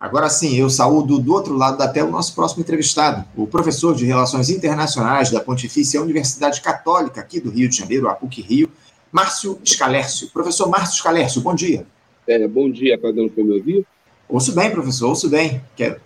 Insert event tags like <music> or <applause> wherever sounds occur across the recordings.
Agora sim, eu saúdo do outro lado da tela o nosso próximo entrevistado, o professor de Relações Internacionais da Pontifícia Universidade Católica aqui do Rio de Janeiro, a PUC Rio, Márcio Scalércio. Professor Márcio Scalércio, bom dia. É, bom dia, está dando para me ouvir? Ouço bem, professor, ouço bem. Quero,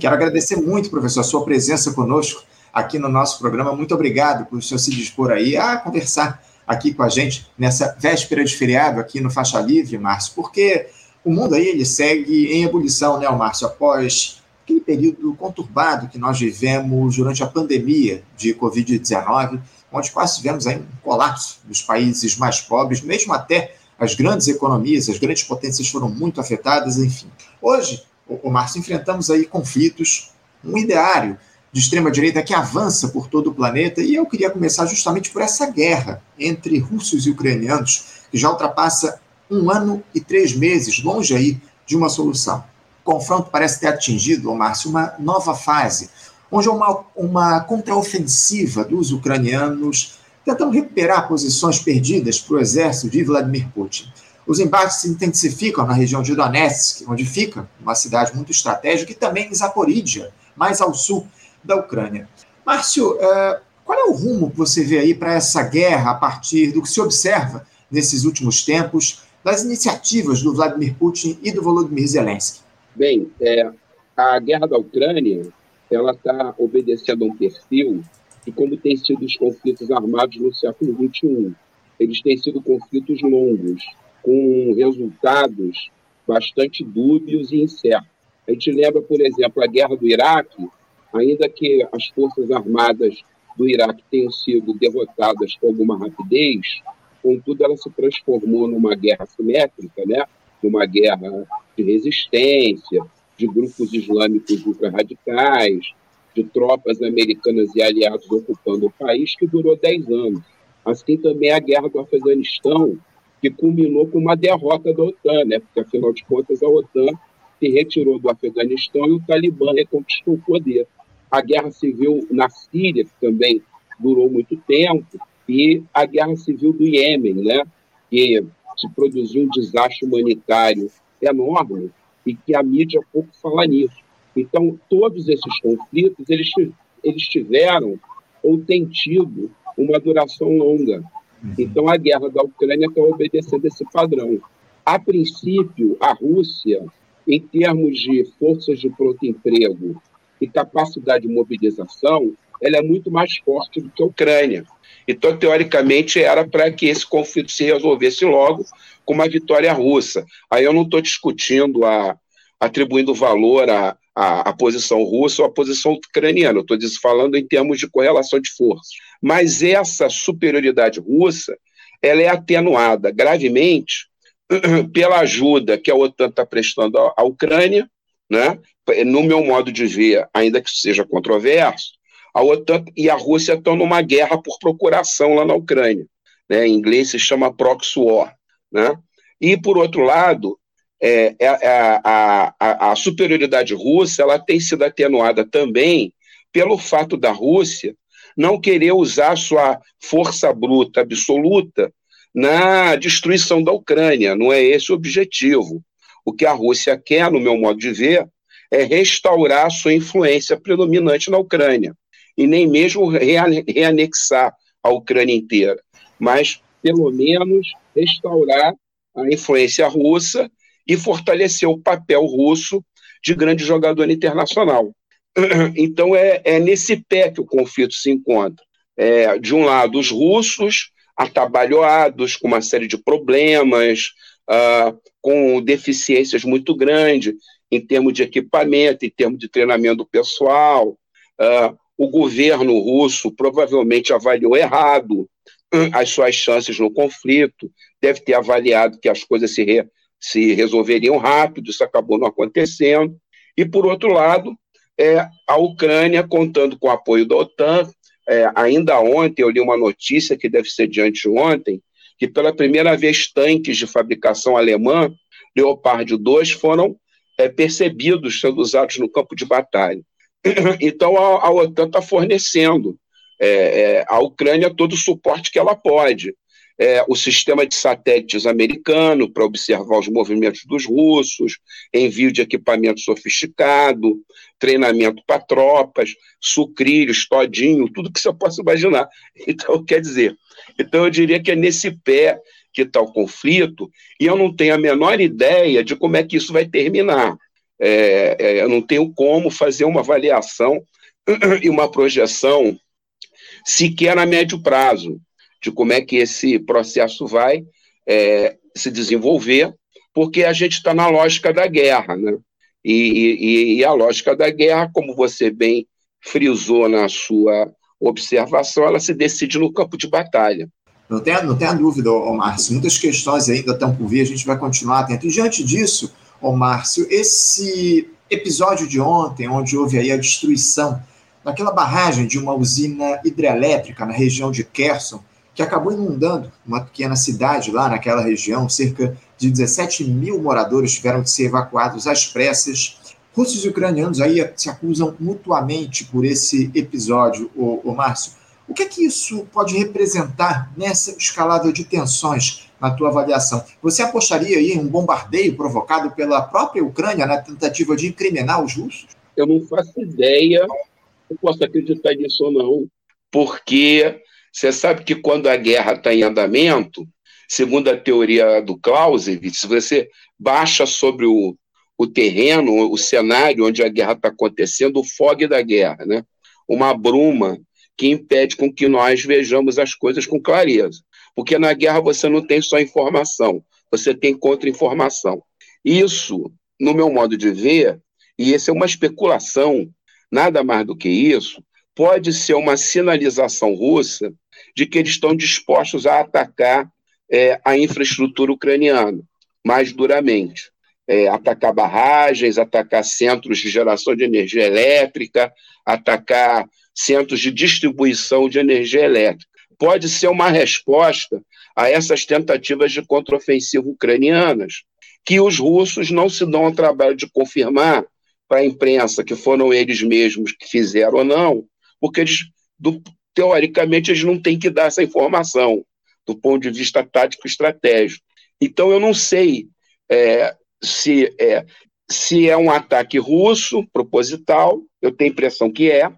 quero agradecer muito, professor, a sua presença conosco aqui no nosso programa. Muito obrigado por o senhor se dispor aí a conversar aqui com a gente nessa véspera de feriado aqui no Faixa Livre, Márcio, porque o mundo aí ele segue em ebulição, né, Márcio, após aquele período conturbado que nós vivemos durante a pandemia de Covid-19, onde quase tivemos aí um colapso dos países mais pobres, mesmo até as grandes economias, as grandes potências foram muito afetadas, enfim. Hoje, o Márcio, enfrentamos aí conflitos, um ideário de extrema-direita que avança por todo o planeta, e eu queria começar justamente por essa guerra entre russos e ucranianos, que já ultrapassa um ano e três meses, longe aí de uma solução. O confronto parece ter atingido, Márcio, uma nova fase, onde uma, uma contraofensiva dos ucranianos tentando recuperar posições perdidas para o exército de Vladimir Putin. Os embates se intensificam na região de Donetsk, onde fica uma cidade muito estratégica, e também em Zaporídia, mais ao sul da Ucrânia. Márcio, eh, qual é o rumo que você vê aí para essa guerra a partir do que se observa nesses últimos tempos das iniciativas do Vladimir Putin e do Volodymyr Zelensky? Bem, é, a guerra da Ucrânia ela está obedecendo a um perfil e como têm sido os conflitos armados no século XXI. Eles têm sido conflitos longos, com resultados bastante dúbios e incertos. A gente lembra, por exemplo, a guerra do Iraque, ainda que as forças armadas do Iraque tenham sido derrotadas com alguma rapidez, contudo, ela se transformou numa guerra simétrica, né? numa guerra de resistência, de grupos islâmicos ultra-radicais, de tropas americanas e aliados ocupando o país, que durou 10 anos. Assim também a guerra do Afeganistão, que culminou com uma derrota da OTAN, né? porque, afinal de contas, a OTAN se retirou do Afeganistão e o Talibã reconquistou o poder. A guerra civil na Síria, que também durou muito tempo, e a guerra civil do Iêmen, né, que se produziu um desastre humanitário enorme e que a mídia pouco fala nisso. Então, todos esses conflitos, eles, eles tiveram ou têm tido uma duração longa. Uhum. Então, a guerra da Ucrânia está obedecendo esse padrão. A princípio, a Rússia, em termos de forças de pronto emprego e capacidade de mobilização, ela é muito mais forte do que a Ucrânia. Então, teoricamente, era para que esse conflito se resolvesse logo com uma vitória russa. Aí eu não estou discutindo, a, atribuindo valor à, posição russa ou à posição ucraniana, estou falando em termos de correlação de forças. Mas essa superioridade russa ela é atenuada gravemente <clears throat> pela ajuda que a OTAN está prestando à Ucrânia, né? no meu modo de ver, ainda que seja controverso, a OTAN e a Rússia estão numa guerra por procuração lá na Ucrânia. Né? Em inglês se chama proxy war. Né? E, por outro lado, é, é, é a, a, a, superioridade russa ela tem sido atenuada também pelo fato da Rússia não querer usar sua força bruta absoluta na destruição da Ucrânia. Não é esse o objetivo. O que a Rússia quer, no meu modo de ver, é restaurar sua influência predominante na Ucrânia e nem mesmo reanexar a Ucrânia inteira, mas pelo menos restaurar a influência russa e fortalecer o papel russo de grande jogador internacional. <clears throat> Então é, é nesse pé que o conflito se encontra. É, de um lado, os russos atabalhoados com uma série de problemas, uh, com deficiências muito grandes em termos de equipamento, em termos de treinamento pessoal, uh, o governo russo provavelmente avaliou errado hum, as suas chances no conflito, deve ter avaliado que as coisas se, re, se resolveriam rápido, isso acabou não acontecendo. E, por outro lado, é, a Ucrânia, contando com o apoio da OTAN, é, ainda ontem eu li uma notícia, que deve ser de anteontem, que pela primeira vez tanques de fabricação alemã, Leopard 2, foram é, percebidos sendo usados no campo de batalha. <clears throat> Então, a, a OTAN está fornecendo é, é, à Ucrânia todo o suporte que ela pode. é, o sistema de satélites americano para observar os movimentos dos russos, envio de equipamento sofisticado, treinamento para tropas, sucrilhos, todinho, tudo que você possa imaginar. Então, <laughs> quer dizer, então eu diria que é nesse pé que está o conflito, e eu não tenho a menor ideia de como é que isso vai terminar. É, é, eu não tenho como fazer uma avaliação <clears throat> e uma projeção sequer a médio prazo de como é que esse processo vai é, se desenvolver, porque a gente está na lógica da guerra, né? E, e, e, a lógica da guerra, como você bem frisou na sua observação, ela se decide no campo de batalha. Não tenha, não tenha dúvida, Márcio, muitas questões ainda estão por vir, a gente vai continuar atento. E diante disso, ô Márcio, esse episódio de ontem, onde houve aí a destruição daquela barragem de uma usina hidrelétrica na região de Kherson, que acabou inundando uma pequena cidade lá naquela região. Cerca de 17 mil moradores tiveram de ser evacuados às pressas. Russos e ucranianos aí se acusam mutuamente por esse episódio, o, o Márcio. O que é que isso pode representar nessa escalada de tensões na tua avaliação? Você apostaria aí um bombardeio provocado pela própria Ucrânia na tentativa de incriminar os russos? Eu não faço ideia, não posso acreditar nisso ou não, porque você sabe que quando a guerra está em andamento, segundo a teoria do Clausewitz, se você baixa sobre o, o terreno, o cenário onde a guerra está acontecendo, o fog da guerra, né? uma bruma que impede com que nós vejamos as coisas com clareza. Porque na guerra você não tem só informação, você tem contra-informação. Isso, no meu modo de ver, e essa é uma especulação, nada mais do que isso, pode ser uma sinalização russa de que eles estão dispostos a atacar é, a infraestrutura ucraniana mais duramente. É, atacar barragens, atacar centros de geração de energia elétrica, atacar centros de distribuição de energia elétrica. Pode ser uma resposta a essas tentativas de contraofensiva ucranianas, que os russos não se dão ao trabalho de confirmar para a imprensa que foram eles mesmos que fizeram ou não, porque eles, do, teoricamente, eles não têm que dar essa informação do ponto de vista tático estratégico. Então, eu não sei é, se, é, se é um ataque russo proposital, eu tenho a impressão que é,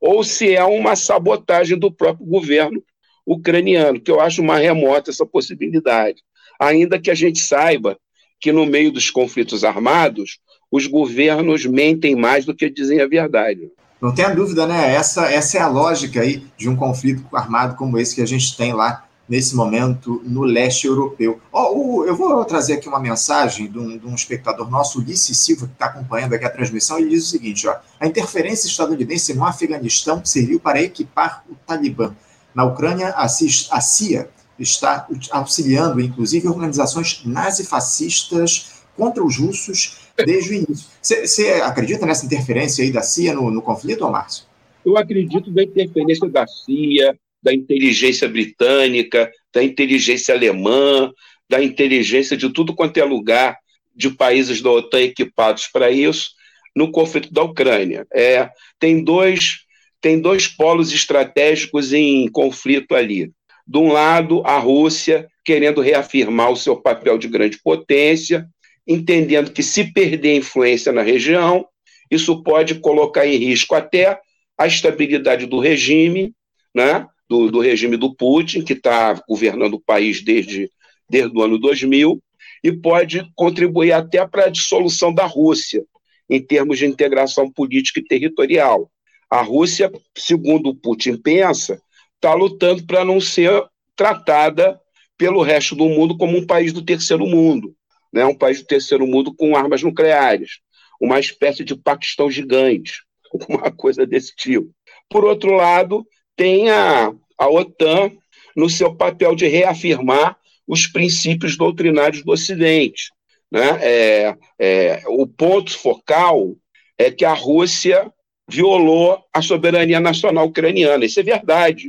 ou se é uma sabotagem do próprio governo ucraniano, que eu acho mais remota essa possibilidade. Ainda que a gente saiba que no meio dos conflitos armados, os governos mentem mais do que dizem a verdade. Não tenha dúvida, né? Essa, essa é a lógica aí de um conflito armado como esse que a gente tem lá nesse momento no leste europeu. Oh, eu vou trazer aqui uma mensagem de um, de um espectador nosso, Ulisses Silva, que está acompanhando aqui a transmissão, ele diz o seguinte: ó, a interferência estadunidense no Afeganistão serviu para equipar o Talibã. Na Ucrânia, a CIA está auxiliando, inclusive, organizações nazifascistas contra os russos desde o início. Você acredita nessa interferência aí da CIA no, no conflito, Márcio? Eu acredito na interferência da CIA, da inteligência britânica, da inteligência alemã, da inteligência de tudo quanto é lugar de países da OTAN equipados para isso no conflito da Ucrânia. É, tem dois tem dois polos estratégicos em conflito ali. De um lado, a Rússia querendo reafirmar o seu papel de grande potência, entendendo que se perder influência na região, isso pode colocar em risco até a estabilidade do regime, né, do, do regime do Putin, que está governando o país desde, desde o ano 2000, e pode contribuir até para a dissolução da Rússia, em termos de integração política e territorial. A Rússia, segundo o Putin pensa, está lutando para não ser tratada pelo resto do mundo como um país do terceiro mundo né, um país do terceiro mundo com armas nucleares, uma espécie de Paquistão gigante, <laughs> uma coisa desse tipo. Por outro lado, tem a, a OTAN no seu papel de reafirmar os princípios doutrinários do Ocidente. Né? É, é, o ponto focal é que a Rússia violou a soberania nacional ucraniana. Isso é verdade,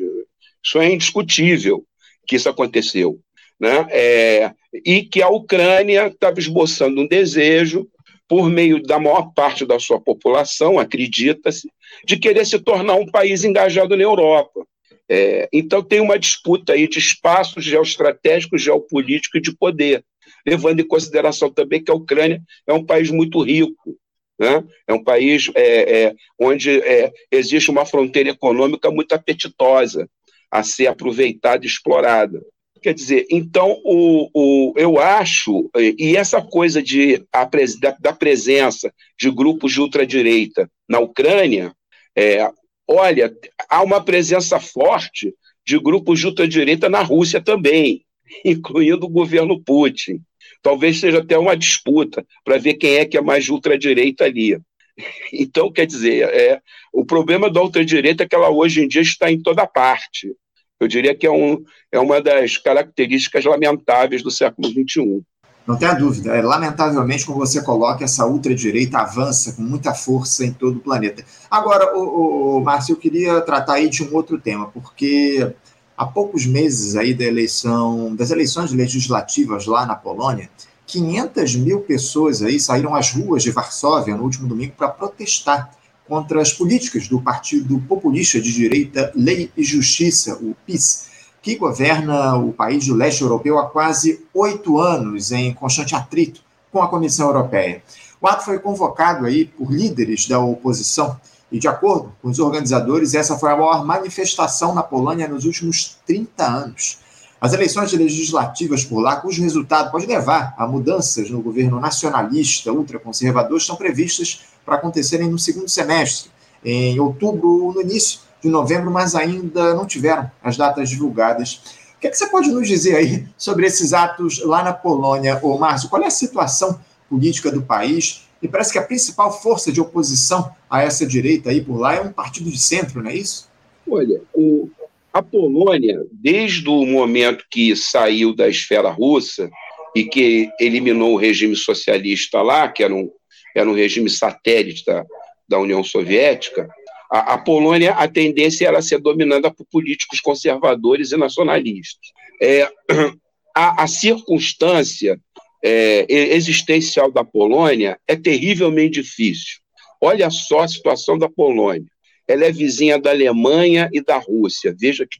isso é indiscutível que isso aconteceu né? É, e que a Ucrânia estava esboçando um desejo, por meio da maior parte da sua população, acredita-se, de querer se tornar um país engajado na Europa. É, então tem uma disputa aí de espaços geoestratégicos, geopolítico e de poder, levando em consideração também que a Ucrânia é um país muito rico, né? é um país é, é, onde é, existe uma fronteira econômica muito apetitosa a ser aproveitada e explorada. Quer dizer, então, o, o, eu acho, e essa coisa de, a, da, da, presença de grupos de ultradireita na Ucrânia, é, olha, há uma presença forte de grupos de ultradireita na Rússia também, <laughs> incluindo o governo Putin. Talvez seja até uma disputa para ver quem é que é mais ultradireita ali. <laughs> Então, quer dizer, é, o problema da ultradireita é que ela hoje em dia está em toda parte. Eu diria que é, um, é uma das características lamentáveis do século XXI. Não tenha dúvida, é, lamentavelmente, como você coloca, essa ultradireita avança com muita força em todo o planeta. Agora, o, o, Márcio, eu queria tratar aí de um outro tema, porque há poucos meses aí da eleição, das eleições legislativas lá na Polônia, 500 mil pessoas aí saíram às ruas de Varsóvia no último domingo para protestar contra as políticas do Partido Populista de Direita Lei e Justiça, o PIS, que governa o país do leste europeu há quase oito anos, em constante atrito com a Comissão Europeia. O ato foi convocado aí por líderes da oposição e, de acordo com os organizadores, essa foi a maior manifestação na Polônia nos últimos 30 anos. As eleições legislativas por lá, cujo resultado pode levar a mudanças no governo nacionalista ultraconservador, estão previstas para acontecerem no segundo semestre, em outubro ou no início de novembro, mas ainda não tiveram as datas divulgadas. O que, é que você pode nos dizer aí sobre esses atos lá na Polônia, ô Márcio? Qual é a situação política do país? E parece que a principal força de oposição a essa direita aí por lá é um partido de centro, não é isso? Olha, o, a Polônia, desde o momento que saiu da esfera russa e que eliminou o regime socialista lá, que era um, era um regime satélite da, da União Soviética, a, a, Polônia, a tendência era ser dominada por políticos conservadores e nacionalistas. É, <clears throat> a, a circunstância é, existencial da Polônia é terrivelmente difícil. Olha só a situação da Polônia. Ela é vizinha da Alemanha e da Rússia. Veja que,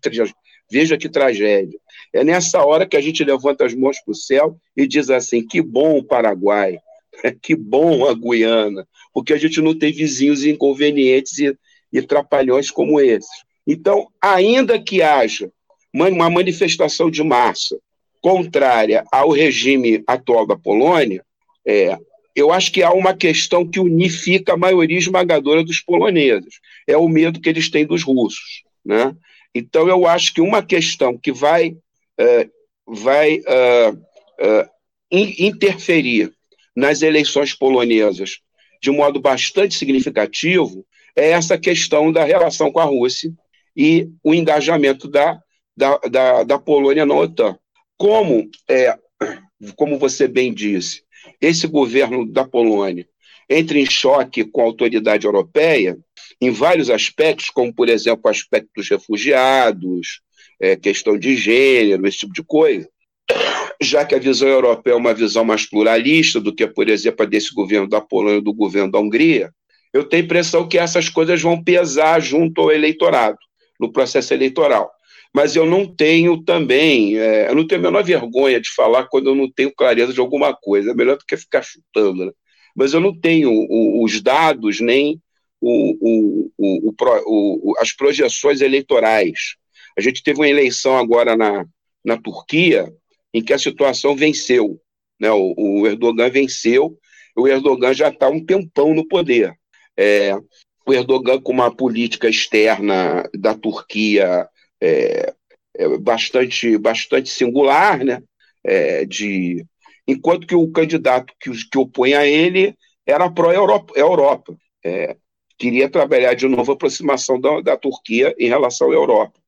veja que tragédia. É nessa hora que a gente levanta as mãos para o céu e diz assim: que bom o Paraguai, <laughs> que bom a Guiana, porque a gente não tem vizinhos inconvenientes e, e trapalhões como esses. Então, ainda que haja uma manifestação de massa contrária ao regime atual da Polônia, é, eu acho que há uma questão que unifica a maioria esmagadora dos poloneses. É o medo que eles têm dos russos. Né? Então, eu acho que uma questão que vai, é, vai é, é, interferir nas eleições polonesas de modo bastante significativo é essa questão da relação com a Rússia e o engajamento da, da, da, da Polônia na OTAN. Como, é, como você bem disse, esse governo da Polônia entra em choque com a autoridade europeia em vários aspectos, como, por exemplo, o aspecto dos refugiados, é, questão de gênero, esse tipo de coisa, já que a visão europeia é uma visão mais pluralista do que, por exemplo, a desse governo da Polônia do governo da Hungria, eu tenho a impressão que essas coisas vão pesar junto ao eleitorado, no processo eleitoral mas eu não tenho também, é, eu não tenho a menor vergonha de falar quando eu não tenho clareza de alguma coisa, é melhor do que ficar chutando, né? mas eu não tenho o, os dados nem o, o, as projeções eleitorais. A gente teve uma eleição agora na, na Turquia em que a situação venceu, né? o, Erdogan venceu, o Erdogan já está um tempão no poder. É, o Erdogan com uma política externa da Turquia é, é bastante, bastante singular, né? É, de, enquanto que o candidato que, que opõe a ele era pró-Europa. Europa, é, queria trabalhar de novo a aproximação da, da Turquia em relação à Europa.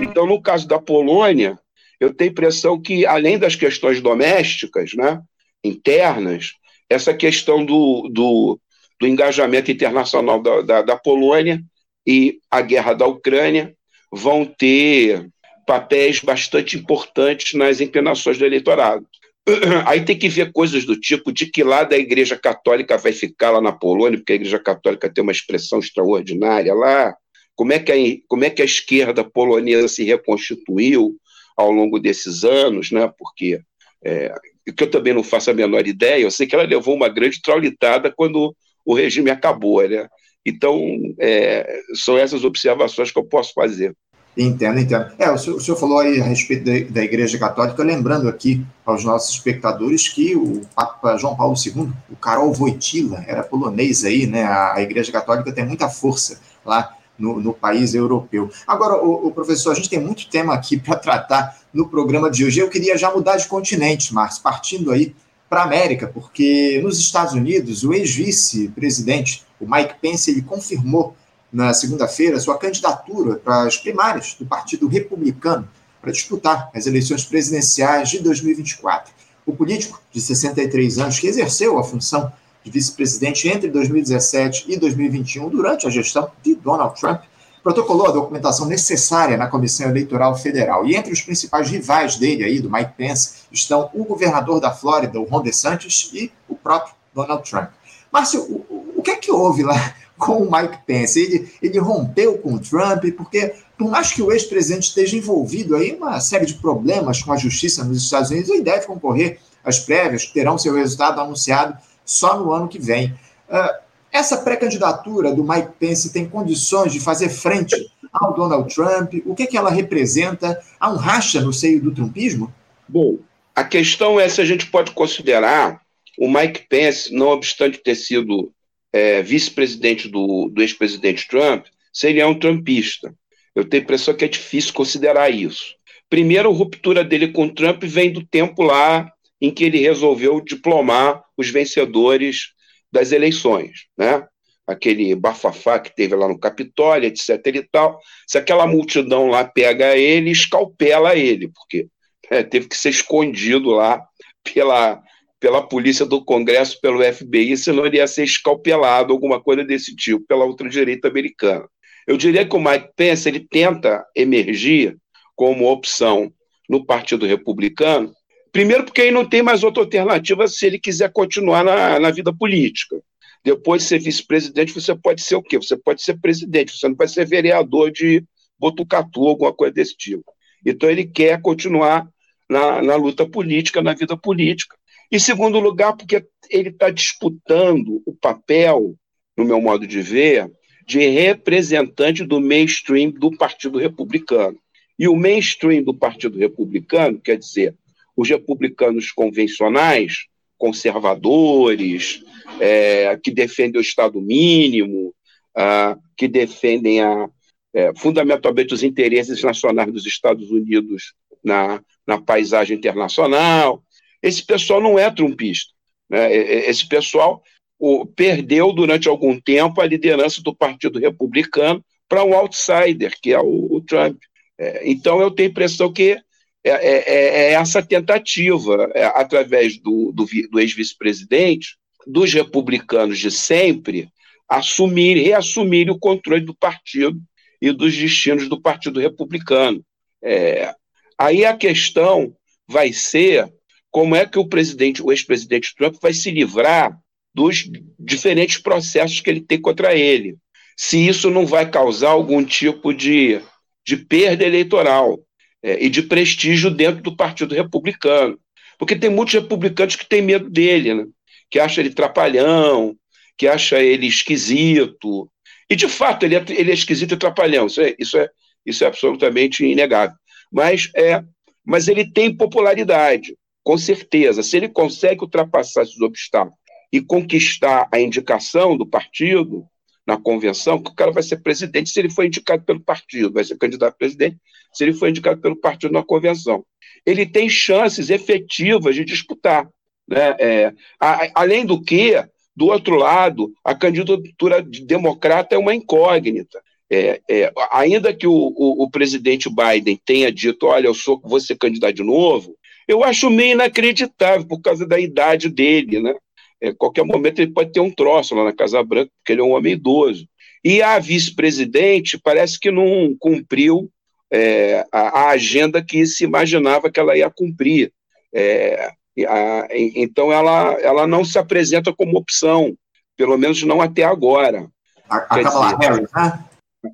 Então, no caso da Polônia, eu tenho a impressão que, além das questões domésticas, né, internas, essa questão do, do, do engajamento internacional da, da, da Polônia e a guerra da Ucrânia vão ter papéis bastante importantes nas inclinações do eleitorado. <clears throat> Aí tem que ver coisas do tipo de que lado a Igreja Católica vai ficar lá na Polônia, porque a Igreja Católica tem uma expressão extraordinária lá, como é que a, como é que a esquerda polonesa se reconstituiu ao longo desses anos, né? Porque é, que eu também não faço a menor ideia, eu sei que ela levou uma grande traulitada quando o regime acabou, né? Então, é, são essas observações que eu posso fazer. Entendo, entendo. É, o senhor, o senhor falou aí a respeito da, da, Igreja Católica, lembrando aqui aos nossos espectadores que o Papa João Paulo II, o Karol Wojtyla, era polonês aí, né? A, a Igreja Católica tem muita força lá no, no país europeu. Agora, o, o, professor, a gente tem muito tema aqui <laughs> para tratar no programa de hoje. Eu queria já mudar de continente, Márcio, partindo aí para a América, porque nos Estados Unidos, o ex-vice-presidente, o Mike Pence, ele confirmou na segunda-feira sua candidatura para as primárias do Partido Republicano para disputar as eleições presidenciais de 2024. O político de 63 anos, que exerceu a função de vice-presidente entre 2017 e 2021, durante a gestão de Donald Trump, protocolou a documentação necessária na Comissão Eleitoral Federal. E entre os principais rivais dele aí, do Mike Pence, estão o governador da Flórida, o Ron DeSantis, e o próprio Donald Trump. Márcio, o, que é que houve lá <laughs> com o Mike Pence. Ele, ele rompeu com o Trump, porque, por mais que o ex-presidente esteja envolvido aí uma série de problemas com a justiça nos Estados Unidos, ele deve concorrer às prévias, que terão seu resultado anunciado só no ano que vem. Uh, essa pré-candidatura do Mike Pence tem condições de fazer frente ao Donald Trump? O que, é que ela representa? Há um racha no seio do trumpismo? Bom, a questão é se a gente pode considerar o Mike Pence, não obstante ter sido é, vice-presidente do, do ex-presidente Trump, seria um trumpista. Eu tenho a impressão que é difícil considerar isso. Primeiro, a ruptura dele com Trump vem do tempo lá em que ele resolveu diplomar os vencedores das eleições, né? Aquele bafafá que teve lá no Capitólio, etc. e tal. Se aquela multidão lá pega ele, escalpela ele, porque é, teve que ser escondido lá pela, pela polícia do Congresso, pelo FBI, senão ele ia ser escalpelado, alguma coisa desse tipo, pela ultradireita americana. Eu diria que o Mike Pence ele tenta emergir como opção no Partido Republicano, primeiro porque aí não tem mais outra alternativa se ele quiser continuar na, na vida política. Depois de ser vice-presidente, você pode ser o quê? Você pode ser presidente, você não pode ser vereador de Botucatu, alguma coisa desse tipo. Então ele quer continuar na, na luta política, na vida política. Em segundo lugar, porque ele está disputando o papel, no meu modo de ver, de representante do mainstream do Partido Republicano. E o mainstream do Partido Republicano, quer dizer, os republicanos convencionais, conservadores, é, que defendem o Estado mínimo, ah, que defendem a, é, fundamentalmente os interesses nacionais dos Estados Unidos na, na paisagem internacional, esse pessoal não é trumpista. Né? Esse pessoal o, perdeu durante algum tempo a liderança do Partido Republicano para um outsider, que é o, o Trump. É, então, eu tenho a impressão que é, é, é, é essa tentativa, é, através do, do, do ex-vice-presidente, dos republicanos de sempre, assumir, reassumir o controle do partido e dos destinos do Partido Republicano. É, aí a questão vai ser como é que o presidente, o ex-presidente Trump vai se livrar dos diferentes processos que ele tem contra ele. Se isso não vai causar algum tipo de, de perda eleitoral é, e de prestígio dentro do Partido Republicano. Porque tem muitos republicanos que têm medo dele, né? que acham ele trapalhão, que acham ele esquisito. E, de fato, ele é, ele é esquisito e trapalhão, isso é, isso, é, isso é absolutamente inegável. Mas, é, mas ele tem popularidade com certeza, se ele consegue ultrapassar esses obstáculos e conquistar a indicação do partido na convenção, que o cara vai ser presidente se ele for indicado pelo partido, vai ser candidato a presidente se ele for indicado pelo partido na convenção. Ele tem chances efetivas de disputar. Né? É, a, além do que, do outro lado, a candidatura de democrata é uma incógnita. É, é, ainda que o, o, o, presidente Biden tenha dito, olha, eu sou, vou ser candidato de novo, eu acho meio inacreditável por causa da idade dele, né? É, qualquer momento ele pode ter um troço lá na Casa Branca, porque ele é um homem idoso. E a vice-presidente parece que não cumpriu é, a, a, agenda que se imaginava que ela ia cumprir. É, a, então ela, ela não se apresenta como opção, pelo menos não até agora. A, a Kamala Harris, né?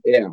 É.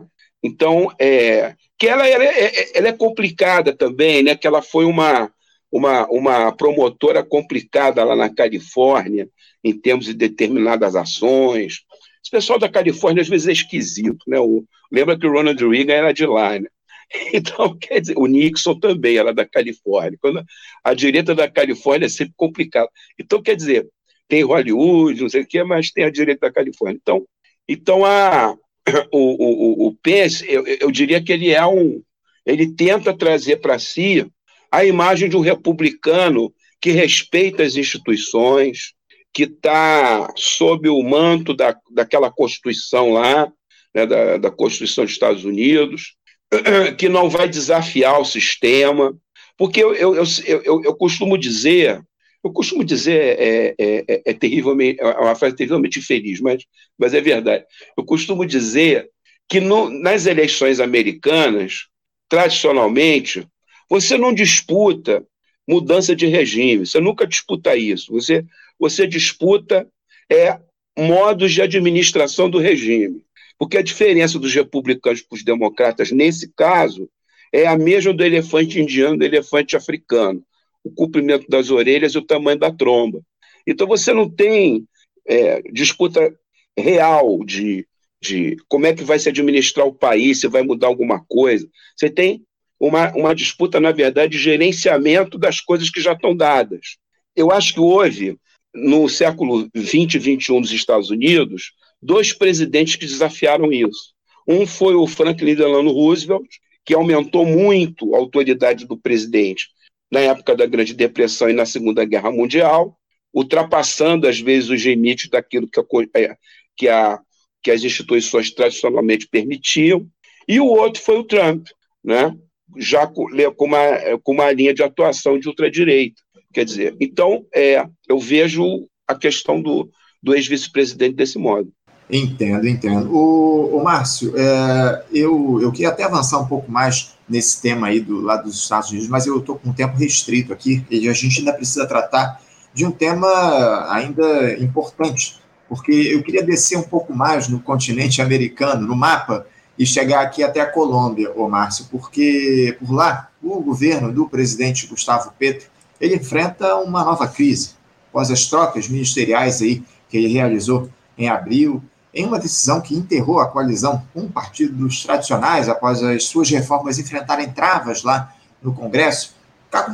Então, é, que ela, ela, é, ela é complicada também, né? Que ela foi uma, uma, uma promotora complicada lá na Califórnia, em termos de determinadas ações. Esse pessoal da Califórnia às vezes é esquisito, né? O, lembra que o Ronald Reagan era de lá, né? <laughs> Então, quer dizer, o Nixon também era da Califórnia. Quando a direita da Califórnia é sempre complicada. Então, quer dizer, tem Hollywood, não sei o quê, mas tem a direita da Califórnia. Então, então a, <coughs> o, o, o Pence, eu, eu diria que ele é um. Ele tenta trazer para si a imagem de um republicano que respeita as instituições, que está sob o manto da, daquela Constituição lá, né, da, da Constituição dos Estados Unidos, <clears throat> que não vai desafiar o sistema, porque eu, eu, eu, eu, costumo dizer, eu costumo dizer, é, é, é, é terrivelmente, é uma frase terrivelmente infeliz, mas, mas é verdade. Eu costumo dizer que no, nas eleições americanas, tradicionalmente, você não disputa mudança de regime, você nunca disputa isso. Você, você disputa é, modos de administração do regime. Porque a diferença dos republicanos para os democratas, nesse caso, é a mesma do elefante indiano do elefante africano. O comprimento das orelhas e o tamanho da tromba. Então você não tem é, disputa real de, de como é que vai se administrar o país, se vai mudar alguma coisa. Você tem uma, uma disputa, na verdade, de gerenciamento das coisas que já estão dadas. Eu acho que houve, no século 20 e 21 dos Estados Unidos, dois presidentes que desafiaram isso. Um foi o Franklin Delano Roosevelt, que aumentou muito a autoridade do presidente na época da Grande Depressão e na Segunda Guerra Mundial, ultrapassando, às vezes, os limites daquilo que a, é, que, a, que as instituições tradicionalmente permitiam. E o outro foi o Trump, né? Já com, uma, com uma linha de atuação de ultradireita. Quer dizer, então, é, eu vejo a questão do, do ex-vice-presidente desse modo. Entendo, entendo. O, o Márcio, é, eu, eu queria até avançar um pouco mais nesse tema aí do lado dos Estados Unidos, mas eu estou com um tempo restrito aqui e a gente ainda precisa tratar de um tema ainda importante, porque eu queria descer um pouco mais no continente americano, no mapa, e chegar aqui até a Colômbia, ô Márcio, porque por lá o governo do presidente Gustavo Petro ele enfrenta uma nova crise após as trocas ministeriais aí que ele realizou em abril em uma decisão que enterrou a coalizão um partido dos tradicionais após as suas reformas enfrentarem travas lá no Congresso.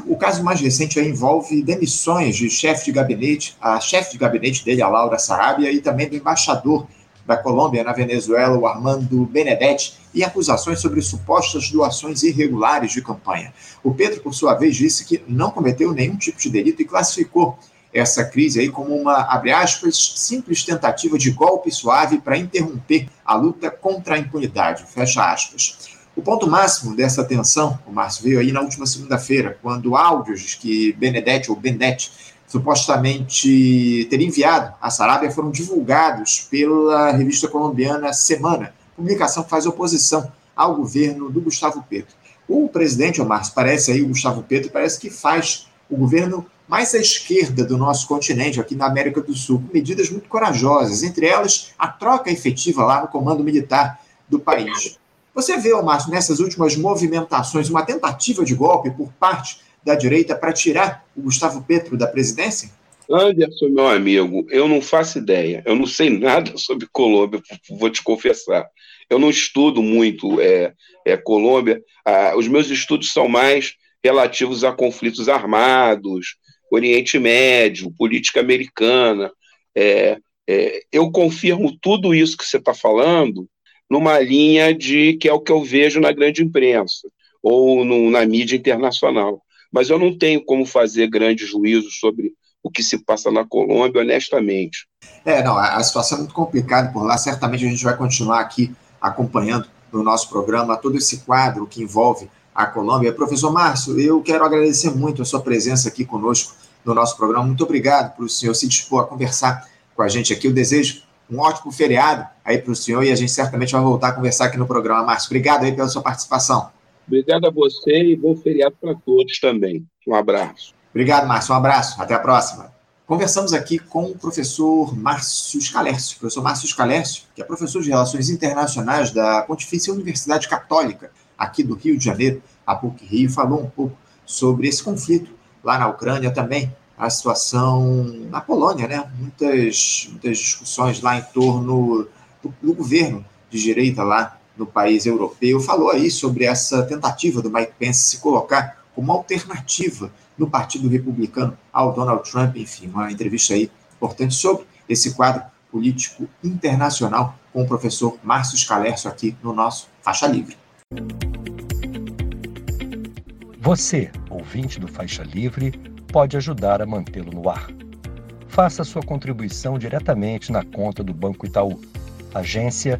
O caso mais recente envolve demissões de chefe de gabinete, a chefe de gabinete dele, a Laura Sarabia, e também do embaixador da Colômbia na Venezuela, o Armando Benedetti, e acusações sobre supostas doações irregulares de campanha. O Pedro, por sua vez, disse que não cometeu nenhum tipo de delito e classificou essa crise aí como uma, abre aspas, simples tentativa de golpe suave para interromper a luta contra a impunidade, fecha aspas. O ponto máximo dessa tensão, o Márcio veio aí na última segunda-feira, quando áudios que Benedetti ou Benedetti supostamente teria enviado à Sarábia foram divulgados pela revista colombiana Semana, publicação que faz oposição ao governo do Gustavo Petro. O presidente, o Márcio, parece aí, o Gustavo Petro, parece que faz o governo mais à esquerda do nosso continente, aqui na América do Sul, com medidas muito corajosas, entre elas a troca efetiva lá no comando militar do país. Você vê, Márcio, nessas últimas movimentações, uma tentativa de golpe por parte da direita para tirar o Gustavo Petro da presidência? Anderson, meu amigo, eu não faço ideia. Eu não sei nada <laughs> sobre Colômbia, vou te confessar. Eu não estudo muito é, é Colômbia. Ah, os meus estudos são mais relativos a conflitos armados, Oriente Médio, política americana. É, é, eu confirmo tudo isso que você está falando numa linha de que é o que eu vejo na grande imprensa ou no, na mídia internacional. Mas eu não tenho como fazer grandes juízos sobre o que se passa na Colômbia, honestamente. É, não, a situação é muito complicada por lá. Certamente a gente vai continuar aqui acompanhando no nosso programa todo esse quadro que envolve a Colômbia. Professor Márcio, eu quero agradecer muito a sua presença aqui conosco no nosso programa. Muito obrigado por o senhor se dispor a conversar com a gente aqui. Eu desejo um ótimo feriado aí para o senhor e a gente certamente vai voltar a conversar aqui no programa. Márcio, obrigado aí pela sua participação. Obrigado a você e bom feriado para todos também. Um abraço. Obrigado, Márcio. Um abraço. Até a próxima. Conversamos aqui com o professor Márcio Scalércio. Professor Márcio Scalércio, que é professor de Relações Internacionais da Pontifícia Universidade Católica, aqui do Rio de Janeiro, a PUC Rio, falou um pouco sobre esse conflito lá na Ucrânia também, a situação na Polônia, né? Muitas, muitas discussões lá em torno do, do governo de direita lá no país europeu. Falou aí sobre essa tentativa do Mike Pence se colocar como alternativa no Partido Republicano ao Donald Trump, enfim, uma entrevista aí importante sobre esse quadro político internacional com o professor Márcio Scalércio aqui no nosso Faixa Livre. Você, ouvinte do Faixa Livre, pode ajudar a mantê-lo no ar. Faça sua contribuição diretamente na conta do Banco Itaú, agência